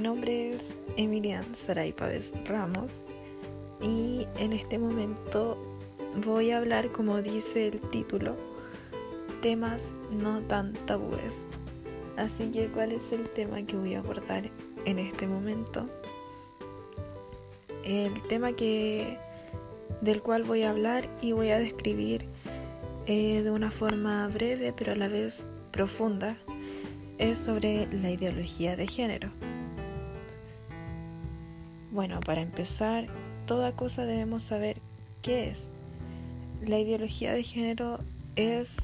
nombre es Emilian Saray Pávez Ramos y en este momento voy a hablar, como dice el título, temas no tan tabúes. Así que, ¿cuál es el tema que voy a abordar en este momento? El tema que del cual voy a hablar y voy a describir eh, de una forma breve pero a la vez profunda es sobre la ideología de género. Bueno, para empezar, toda cosa debemos saber qué es. La ideología de género es,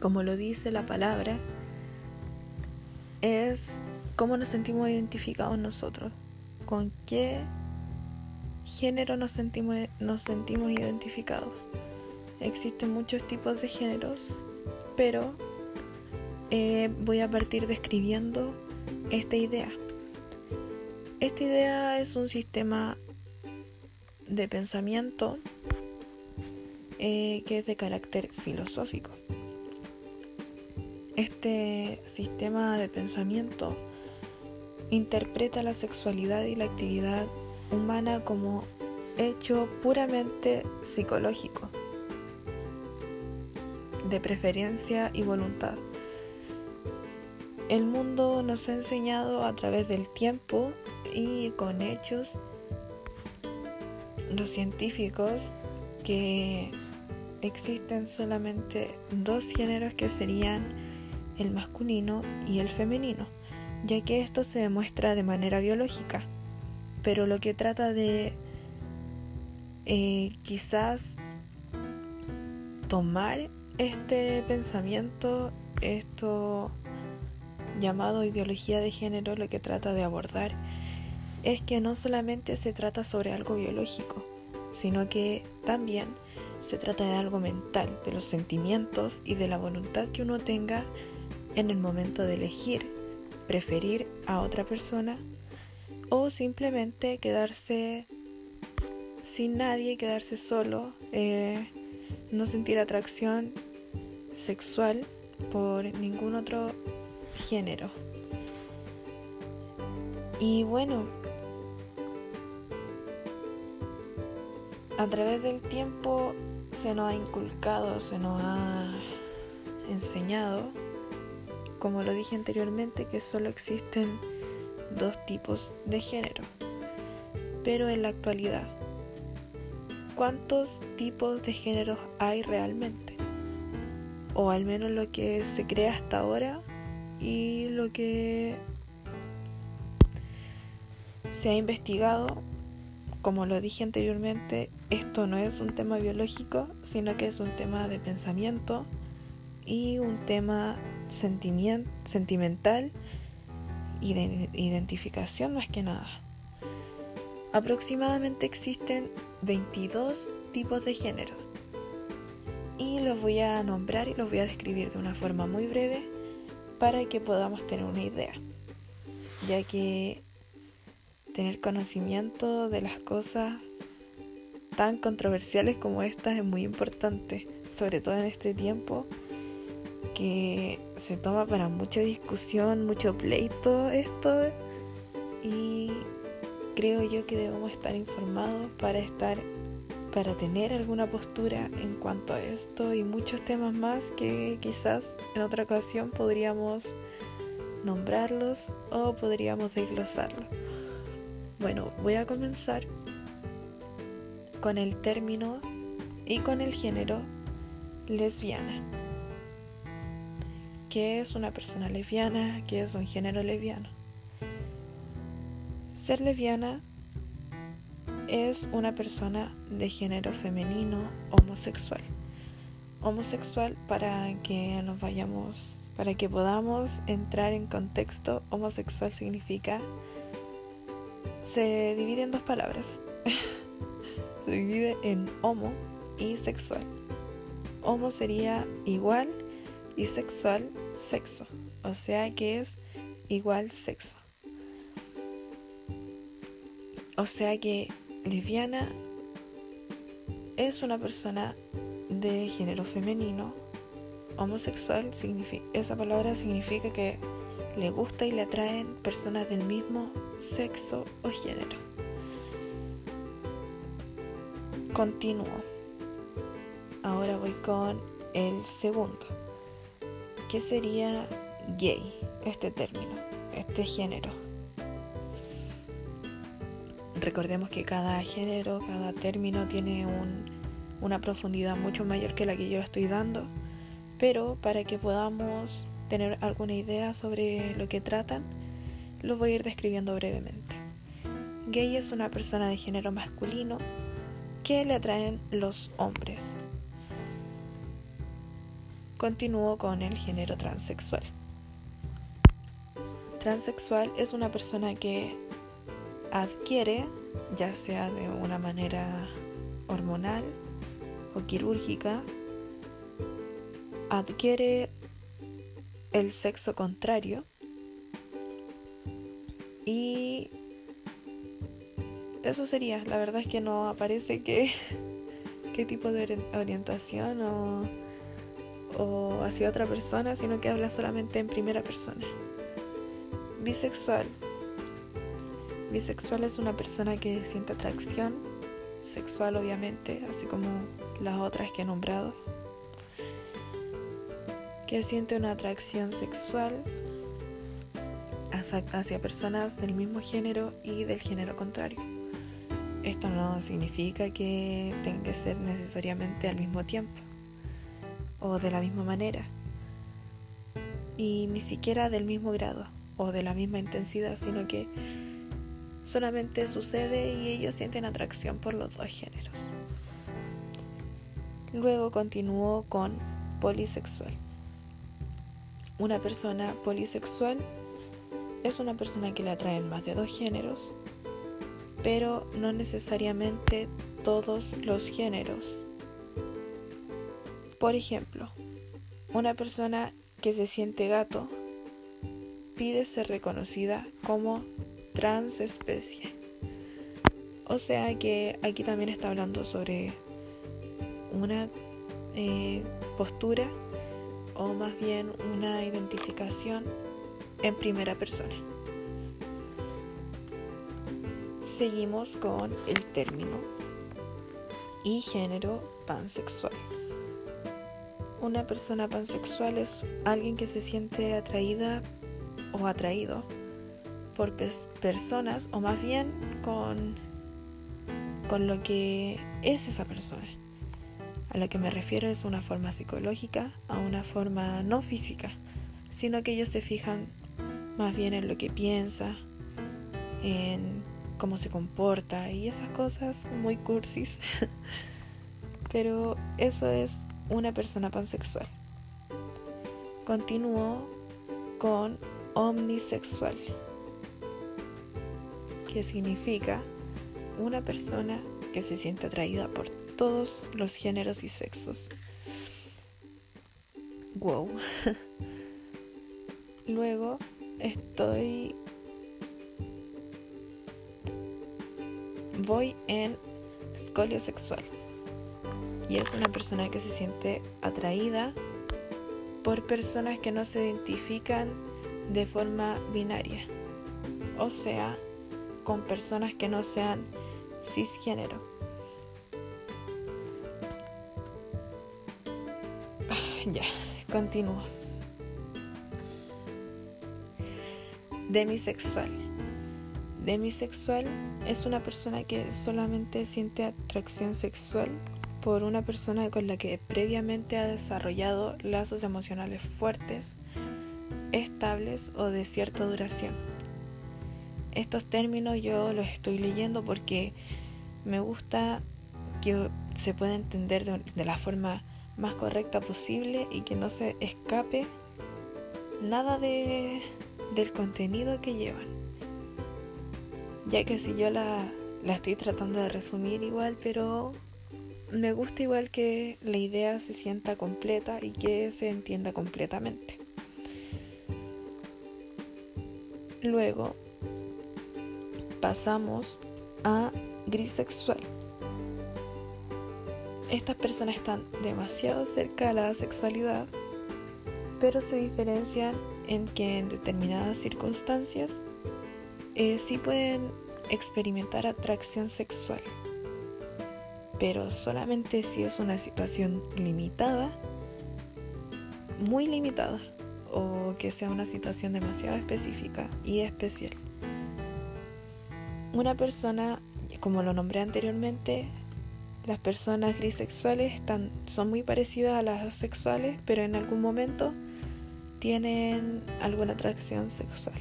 como lo dice la palabra, es cómo nos sentimos identificados nosotros, con qué género nos sentimos, nos sentimos identificados. Existen muchos tipos de géneros, pero eh, voy a partir describiendo esta idea. Esta idea es un sistema de pensamiento eh, que es de carácter filosófico. Este sistema de pensamiento interpreta la sexualidad y la actividad humana como hecho puramente psicológico, de preferencia y voluntad. El mundo nos ha enseñado a través del tiempo y con hechos los científicos que existen solamente dos géneros que serían el masculino y el femenino, ya que esto se demuestra de manera biológica. Pero lo que trata de eh, quizás tomar este pensamiento, esto llamado ideología de género lo que trata de abordar es que no solamente se trata sobre algo biológico, sino que también se trata de algo mental, de los sentimientos y de la voluntad que uno tenga en el momento de elegir, preferir a otra persona o simplemente quedarse sin nadie, quedarse solo, eh, no sentir atracción sexual por ningún otro género. Y bueno, a través del tiempo se nos ha inculcado, se nos ha enseñado, como lo dije anteriormente, que solo existen dos tipos de género. Pero en la actualidad, ¿cuántos tipos de géneros hay realmente? O al menos lo que se cree hasta ahora y lo que se ha investigado, como lo dije anteriormente, esto no es un tema biológico, sino que es un tema de pensamiento y un tema sentimental y de identificación más que nada. Aproximadamente existen 22 tipos de géneros y los voy a nombrar y los voy a describir de una forma muy breve para que podamos tener una idea, ya que tener conocimiento de las cosas tan controversiales como estas es muy importante, sobre todo en este tiempo que se toma para mucha discusión, mucho pleito esto y creo yo que debemos estar informados para estar para tener alguna postura en cuanto a esto y muchos temas más que quizás en otra ocasión podríamos nombrarlos o podríamos desglosarlos. Bueno, voy a comenzar con el término y con el género lesbiana. ¿Qué es una persona lesbiana? ¿Qué es un género lesbiano? Ser lesbiana es una persona de género femenino homosexual. Homosexual para que nos vayamos, para que podamos entrar en contexto, homosexual significa, se divide en dos palabras. se divide en homo y sexual. Homo sería igual y sexual sexo, o sea que es igual sexo. O sea que lesbiana es una persona de género femenino, homosexual, esa palabra significa que le gusta y le atraen personas del mismo sexo o género. Continúo. Ahora voy con el segundo, que sería gay, este término, este género. Recordemos que cada género, cada término tiene una profundidad mucho mayor que la que yo estoy dando, pero para que podamos tener alguna idea sobre lo que tratan, lo voy a ir describiendo brevemente. Gay es una persona de género masculino que le atraen los hombres. Continúo con el género transexual. Transexual es una persona que adquiere, ya sea de una manera hormonal o quirúrgica, adquiere el sexo contrario y eso sería, la verdad es que no aparece qué, qué tipo de orientación o, o hacia otra persona, sino que habla solamente en primera persona. Bisexual. Bisexual es una persona que siente atracción sexual, obviamente, así como las otras que he nombrado que siente una atracción sexual hacia personas del mismo género y del género contrario. Esto no significa que tenga que ser necesariamente al mismo tiempo o de la misma manera y ni siquiera del mismo grado o de la misma intensidad, sino que solamente sucede y ellos sienten atracción por los dos géneros. Luego continuó con polisexual. Una persona polisexual es una persona que le atraen más de dos géneros, pero no necesariamente todos los géneros. Por ejemplo, una persona que se siente gato pide ser reconocida como transespecie. O sea que aquí también está hablando sobre una eh, postura o más bien una identificación en primera persona. Seguimos con el término y género pansexual. Una persona pansexual es alguien que se siente atraída o atraído por personas o más bien con, con lo que es esa persona. A lo que me refiero es una forma psicológica a una forma no física, sino que ellos se fijan más bien en lo que piensa, en cómo se comporta y esas cosas muy cursis. Pero eso es una persona pansexual. Continúo con omnisexual, que significa una persona que se siente atraída por todos los géneros y sexos. Wow. Luego estoy... Voy en escolio sexual. Y es una persona que se siente atraída por personas que no se identifican de forma binaria. O sea, con personas que no sean cisgénero. Ya, continúo. Demisexual. Demisexual es una persona que solamente siente atracción sexual por una persona con la que previamente ha desarrollado lazos emocionales fuertes, estables o de cierta duración. Estos términos yo los estoy leyendo porque me gusta que se pueda entender de, la forma más correcta posible y que no se escape nada de, del contenido que llevan. Ya que si yo la, la estoy tratando de resumir igual, pero me gusta igual que la idea se sienta completa y que se entienda completamente. Luego pasamos a grisexual estas personas están demasiado cerca de la sexualidad, pero se diferencian en que en determinadas circunstancias eh, sí pueden experimentar atracción sexual, pero solamente si es una situación limitada, muy limitada, o que sea una situación demasiado específica y especial. Una persona, como lo nombré anteriormente, las personas grisexuales están, son muy parecidas a las asexuales, pero en algún momento tienen alguna atracción sexual.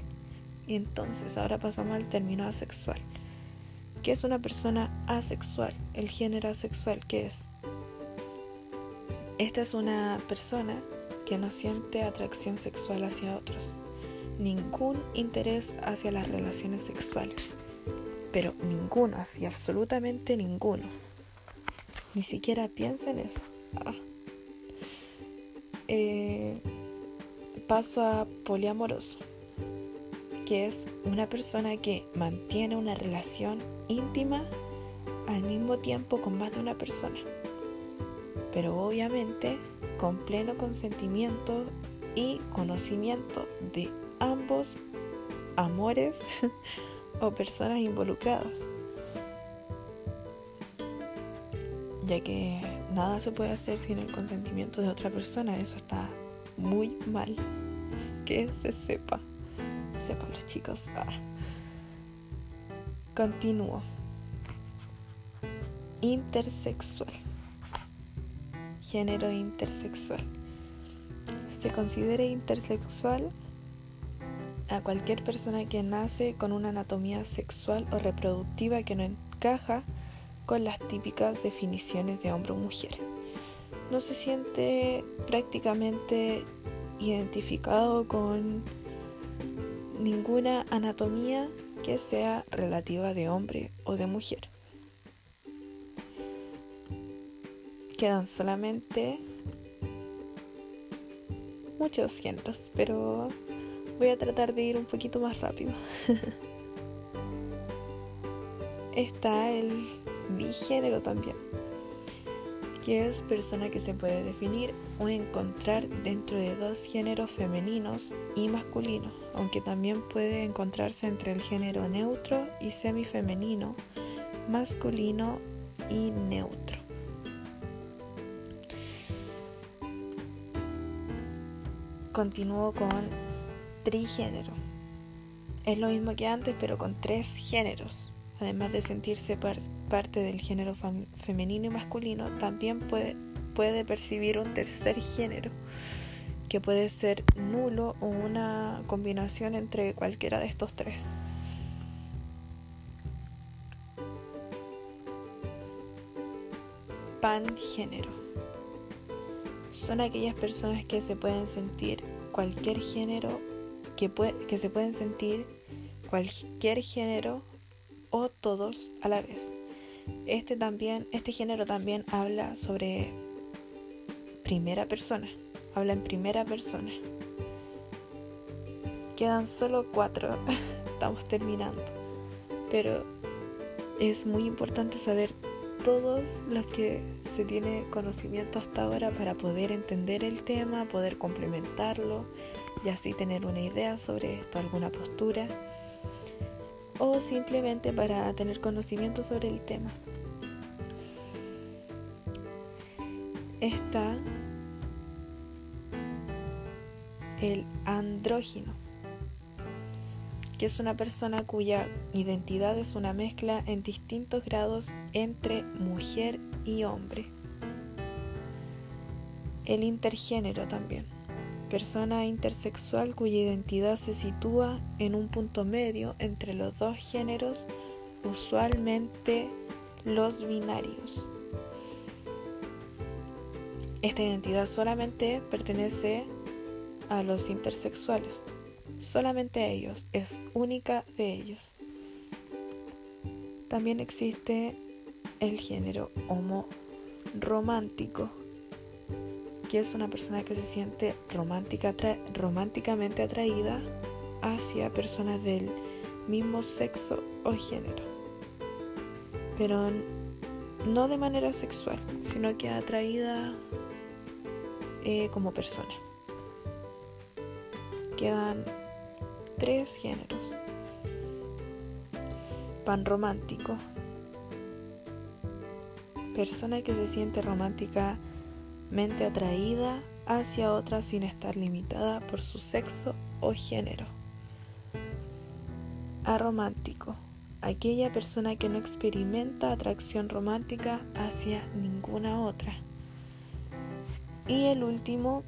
Y entonces ahora pasamos al término asexual. ¿Qué es una persona asexual? El género asexual, ¿qué es? Esta es una persona que no siente atracción sexual hacia otros, ningún interés hacia las relaciones sexuales, pero ninguno, así absolutamente ninguno. Ni siquiera piensa en eso. Ah. Eh, paso a poliamoroso es una persona que mantiene una relación íntima al mismo tiempo con más de una persona, pero obviamente con pleno consentimiento y conocimiento de ambos amores o personas involucradas, ya que nada se puede hacer sin el consentimiento de otra persona, eso está muy mal, que se sepa sepan los chicos. Ah. Continúo. Intersexual. Género intersexual. Se considera intersexual a cualquier persona que nace con una anatomía sexual o reproductiva que no encaja con las típicas definiciones de hombre o mujer. No se siente prácticamente identificado con ninguna anatomía que sea relativa de hombre o de mujer. Quedan solamente muchos géneros, pero voy a tratar de ir un poquito más rápido. Está el bigénero también que es persona que se puede definir o encontrar dentro de dos géneros femeninos y masculinos, aunque también puede encontrarse entre el género neutro y semifemenino, masculino y neutro. Continúo con trigénero. Es lo mismo que antes, pero con tres géneros además de sentirse parte del género femenino y masculino, también puede, puede percibir un tercer género, que puede ser nulo o una combinación entre cualquiera de estos tres. Pangénero. Son aquellas personas que se pueden sentir cualquier género, que, que se pueden sentir cualquier género o todos a la vez. Este también, este género también habla sobre primera persona, habla en primera persona. Quedan solo cuatro, estamos terminando. Pero es muy importante saber todos los que se tiene conocimiento hasta ahora para poder entender el tema, poder complementarlo y así tener una idea sobre esto, alguna postura o simplemente para tener conocimiento sobre el tema. Está el andrógino, que es una persona cuya identidad es una mezcla en distintos grados entre mujer y hombre. El intergénero también persona intersexual cuya identidad se sitúa en un punto medio entre los dos géneros, usualmente los binarios. Esta identidad solamente pertenece a los intersexuales, solamente a ellos, es única de ellos. También existe el género homo romántico es una persona que se siente romántica, románticamente atraída hacia personas del mismo sexo o género, pero no de manera sexual, sino que atraída eh, como persona. quedan tres géneros. Pan romántico. Persona que se siente románticamente atraída hacia otra sin estar limitada por su sexo o género. Aromántico. Aquella persona que no experimenta atracción romántica hacia ninguna otra. Y el último,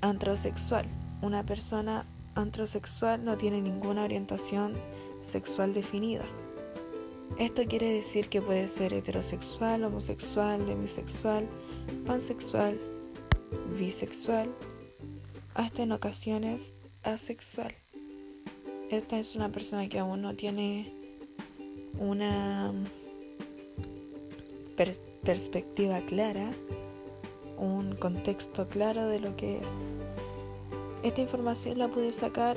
antrosexual. Una persona antrosexual no tiene ninguna orientación sexual definida. Esto quiere decir que puede ser heterosexual, homosexual, demisexual, pansexual, bisexual, hasta en ocasiones asexual. Esta es una persona que aún no tiene una perspectiva clara, un contexto claro de lo que es. Esta información la pude sacar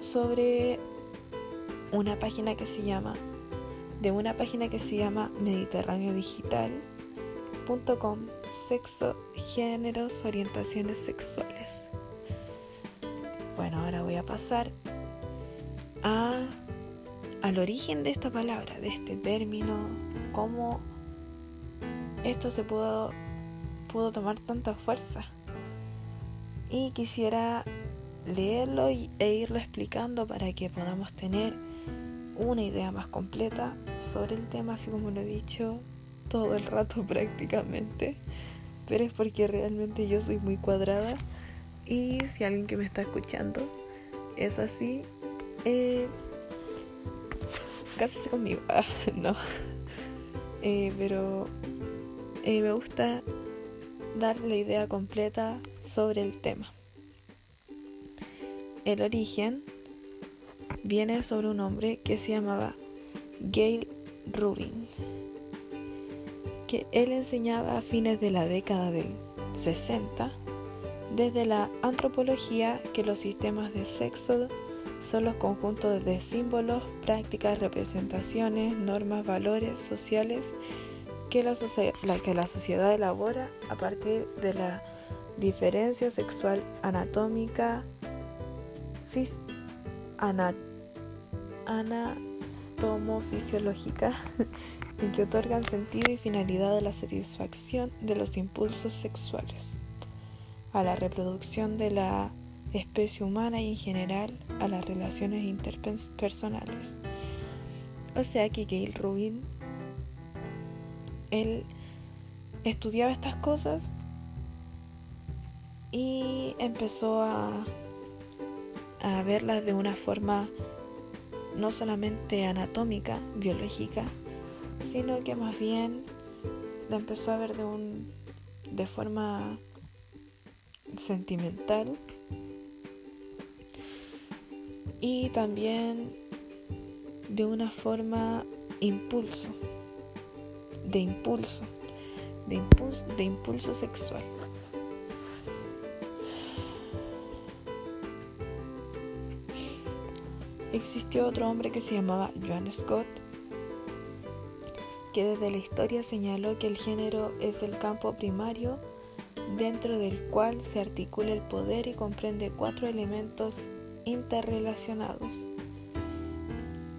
sobre una página que se llama de una página que se llama mediterráneodigital.com sexo, géneros, orientaciones sexuales. Bueno, ahora voy a pasar a, al origen de esta palabra, de este término, cómo esto se pudo, pudo tomar tanta fuerza. Y quisiera leerlo e irlo explicando para que podamos tener una idea más completa sobre el tema, así como lo he dicho todo el rato prácticamente. Pero es porque realmente yo soy muy cuadrada y si alguien que me está escuchando es así, eh, cásese conmigo. Ah, no. Eh, pero eh, me gusta dar la idea completa sobre el tema. El origen viene sobre un hombre que se llamaba Gail Rubin, que él enseñaba a fines de la década del 60 desde la antropología que los sistemas de sexo son los conjuntos de símbolos, prácticas, representaciones, normas, valores sociales que la, que la sociedad elabora a partir de la diferencia sexual anatómica, anatomofisiológica y que otorgan sentido y finalidad a la satisfacción de los impulsos sexuales, a la reproducción de la especie humana y en general a las relaciones interpersonales. O sea que Gail Rubin, él estudiaba estas cosas y empezó a, a verlas de una forma no solamente anatómica, biológica, sino que más bien la empezó a ver de un de forma sentimental y también de una forma impulso, de impulso, de impulso, de impulso sexual. Existió otro hombre que se llamaba Joan Scott, que desde la historia señaló que el género es el campo primario dentro del cual se articula el poder y comprende cuatro elementos interrelacionados.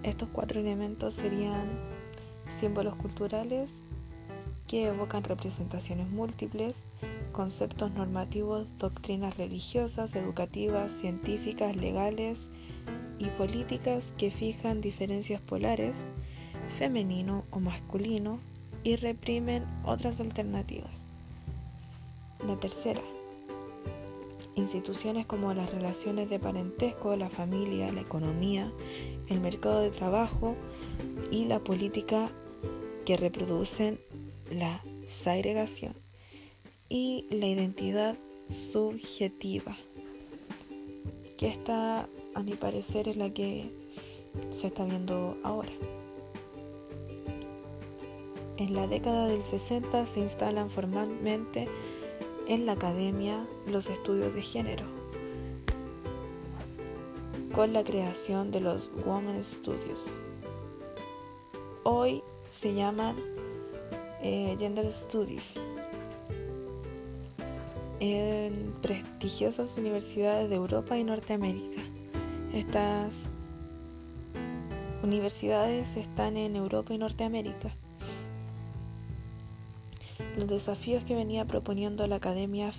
Estos cuatro elementos serían símbolos culturales que evocan representaciones múltiples, conceptos normativos, doctrinas religiosas, educativas, científicas, legales y políticas que fijan diferencias polares, femenino o masculino, y reprimen otras alternativas. La tercera, instituciones como las relaciones de parentesco, la familia, la economía, el mercado de trabajo y la política que reproducen la segregación y la identidad subjetiva, que esta, a mi parecer, es la que se está viendo ahora. En la década del 60 se instalan formalmente en la academia los estudios de género, con la creación de los Women Studios. Hoy se llaman eh, Gender Studies. en prestigiosas universidades de Europa y Norteamérica. Estas universidades están en Europa y Norteamérica. Los desafíos que venía proponiendo la Academia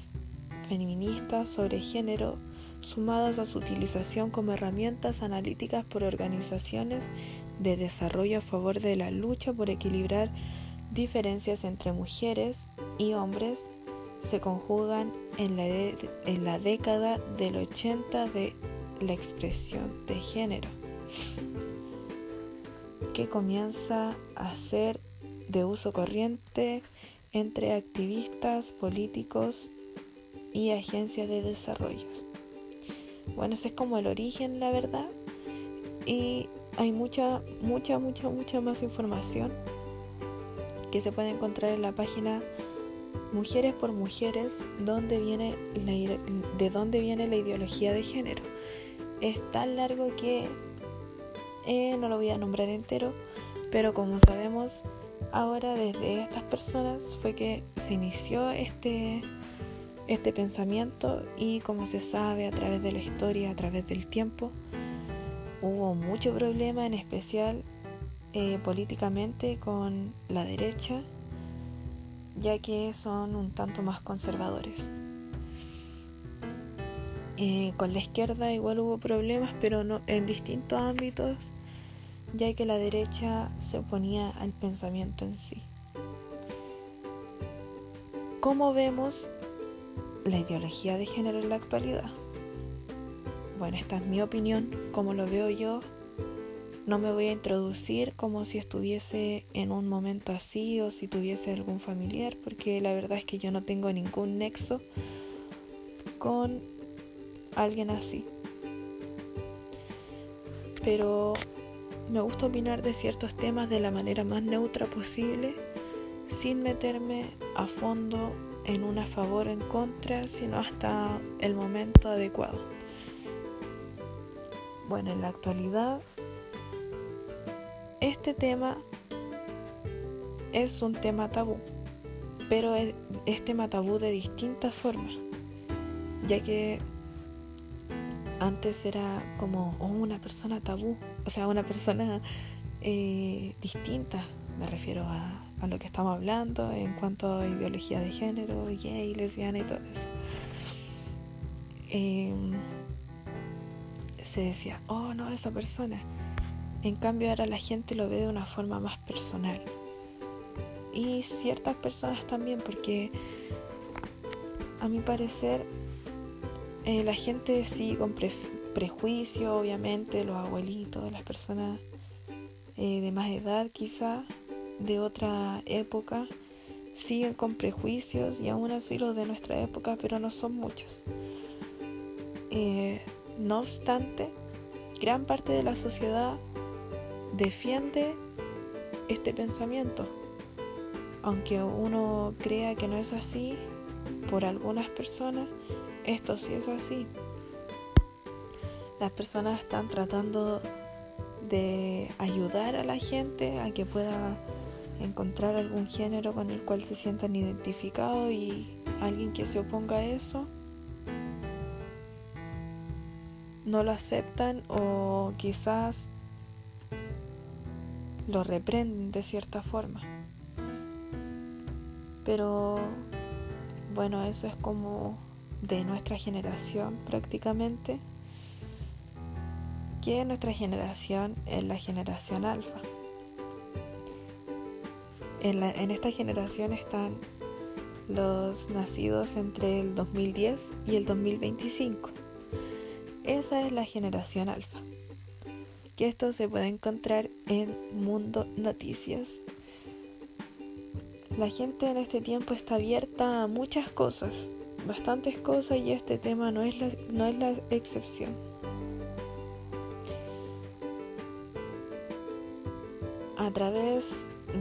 Feminista sobre género, sumados a su utilización como herramientas analíticas por organizaciones de desarrollo a favor de la lucha por equilibrar diferencias entre mujeres y hombres, se conjugan en la, década del 80 de la expresión de género que comienza a ser de uso corriente entre activistas, políticos y agencias de desarrollo. Bueno, ese es como el origen, la verdad. Y hay mucha, mucha, mucha, mucha más información que se puede encontrar en la página Mujeres por Mujeres, donde viene de dónde viene la ideología de género. Es tan largo que eh, no lo voy a nombrar entero, pero como sabemos, ahora desde estas personas fue que se inició este, este pensamiento y como se sabe a través de la historia, a través del tiempo, hubo mucho problema, en especial eh, políticamente con la derecha, ya que son un tanto más conservadores. Eh, con la izquierda igual hubo problemas, pero no, en distintos ámbitos ya que la derecha se oponía al pensamiento en sí. ¿Cómo vemos la ideología de género en la actualidad? Bueno, esta es mi opinión, como lo veo yo. No me voy a introducir como si estuviese en un momento así o si tuviese algún familiar, porque la verdad es que yo no tengo ningún nexo con alguien así. Pero me gusta opinar de ciertos temas de la manera más neutra posible, sin meterme a fondo en una favor o en contra, sino hasta el momento adecuado. Bueno, en la actualidad, este tema es un tema tabú, pero es, tema tabú de distintas formas, ya que antes era como oh, una persona tabú, o sea, una persona eh, distinta, me refiero a, lo que estamos hablando en cuanto a ideología de género, gay, lesbiana y todo eso. Em, se decía, oh no, esa persona. En cambio ahora la gente lo ve de una forma más personal. Y ciertas personas también, porque a mi parecer eh, la gente sí con prejuicio, obviamente, los abuelitos, las personas eh, de más edad quizá, de otra época, siguen con prejuicios y aún así los de nuestra época, pero no son muchos. Eh, no obstante, gran parte de la sociedad defiende este pensamiento. Aunque uno crea que no es así, por algunas personas, esto sí es así. Las personas están tratando de ayudar a la gente a que pueda encontrar algún género con el cual se sientan identificados y alguien que se oponga a eso no lo aceptan o quizás lo reprenden de cierta forma. Pero bueno, eso es como de nuestra generación prácticamente, que nuestra generación es la generación alfa. En, esta generación están los nacidos entre el 2010 y el 2025. Esa es la generación alfa. Que esto se puede encontrar en Mundo Noticias. La gente en este tiempo está abierta a muchas cosas, bastantes cosas y este tema no es la, no es la excepción. A través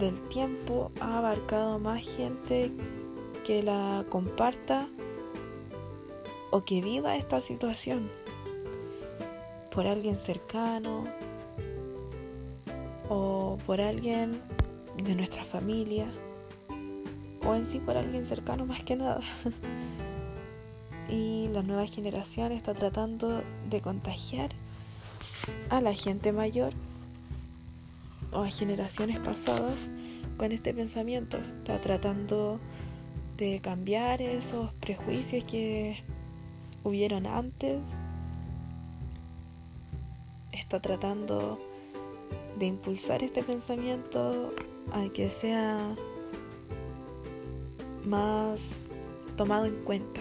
del tiempo ha abarcado más gente que la comparta o que viva esta situación por alguien cercano o por alguien de nuestra familia o en sí por alguien cercano más que nada. y la nueva generación está tratando de contagiar a la gente mayor o a generaciones pasadas con este pensamiento. Está tratando de cambiar esos prejuicios que hubieron antes. Está tratando de impulsar este pensamiento a que sea más tomado en cuenta.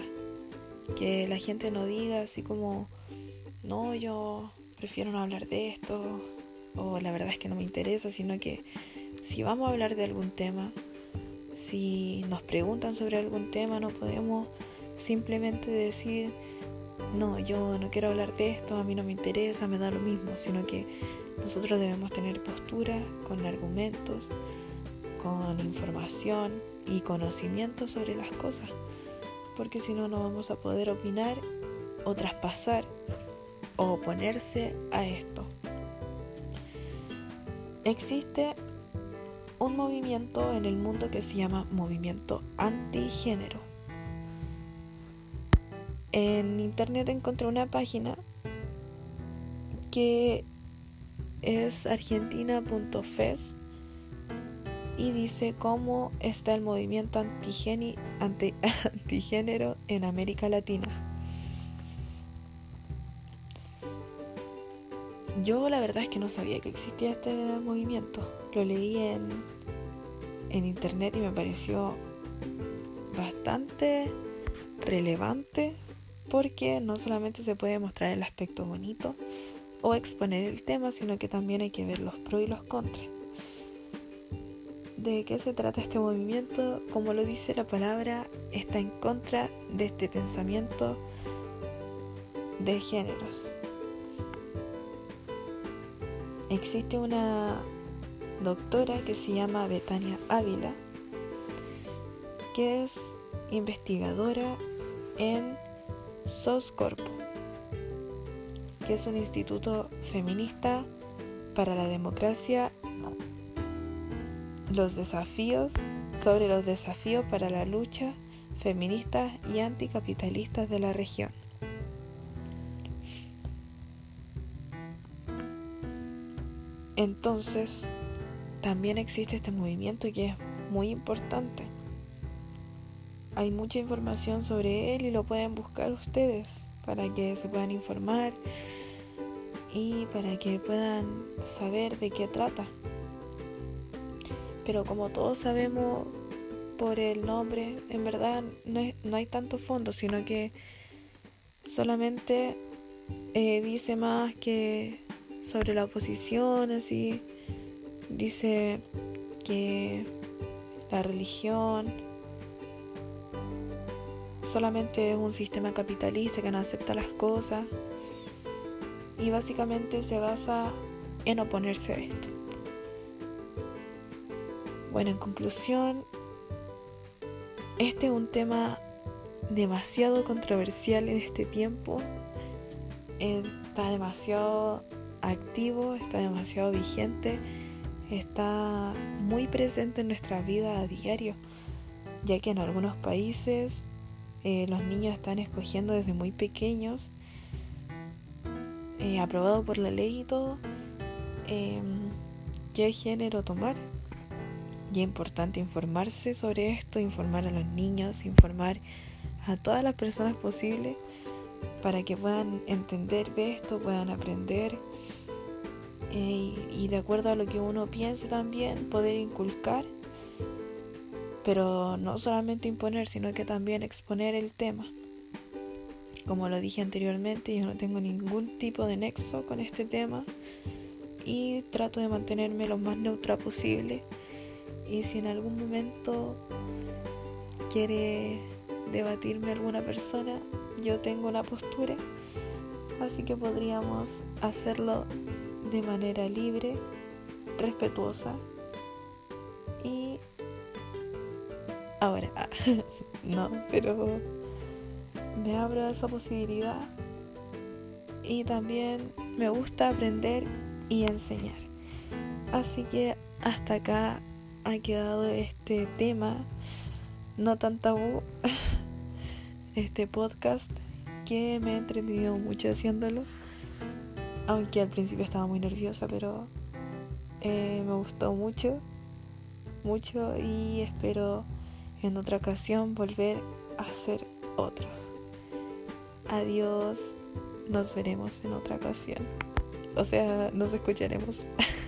Que la gente no diga así como, no, yo prefiero no hablar de esto, o la verdad es que no me interesa, sino que si vamos a hablar de algún tema, si nos preguntan sobre algún tema, no podemos simplemente decir, no, yo no quiero hablar de esto, a mí no me interesa, me da lo mismo, sino que nosotros debemos tener postura con argumentos, con información y conocimiento sobre las cosas, porque si no, no vamos a poder opinar o traspasar o oponerse a esto. Existe un movimiento en el mundo que se llama movimiento antigénero. En internet encontré una página que es argentina.fes y dice cómo está el movimiento antigénero en América Latina. Yo la verdad es que no sabía que existía este movimiento lo leí en, en internet y me pareció bastante relevante porque no solamente se puede mostrar el aspecto bonito o exponer el tema, sino que también hay que ver los pros y los contras. ¿De qué se trata este movimiento? Como lo dice la palabra, está en contra de este pensamiento de géneros. Existe una doctora que se llama Betania Ávila, que es investigadora en SOSCORPO, que es un instituto feminista para la democracia, los desafíos, sobre los desafíos para la lucha feministas y anticapitalistas de la región. Entonces, también existe este movimiento que es muy importante. Hay mucha información sobre él y lo pueden buscar ustedes para que se puedan informar y para que puedan saber de qué trata. Pero como todos sabemos por el nombre, en verdad no, hay tanto fondo, sino que solamente eh, dice más que sobre la oposición, así dice que la religión solamente es un sistema capitalista que no acepta las cosas y básicamente se basa en oponerse a esto. Bueno, en conclusión, este es un tema demasiado controversial en este tiempo. Está demasiado activo, está demasiado vigente está muy presente en nuestra vida a diario, ya que en algunos países eh, los niños están escogiendo desde muy pequeños, eh, aprobado por la ley y todo, em, qué género tomar. Y es importante informarse sobre esto, informar a los niños, informar a todas las personas posibles para que puedan entender de esto, puedan aprender eh, y de acuerdo a lo que uno piense también poder inculcar, pero no solamente imponer, sino que también exponer el tema. Como lo dije anteriormente, yo no tengo ningún tipo de nexo con este tema y trato de mantenerme lo más neutra posible. Y si en algún momento quiere debatirme alguna persona, yo tengo una postura, así que podríamos hacerlo de manera libre, respetuosa y ahora no, pero me abro a esa posibilidad y también me gusta aprender y enseñar. Así que hasta acá ha quedado este tema no tan tabú. este podcast que me he entretenido mucho haciéndolo. Aunque al principio estaba muy nerviosa, pero eh, me gustó mucho, mucho y espero en otra ocasión volver a hacer otro. Adiós, nos veremos en otra ocasión. O sea, nos escucharemos.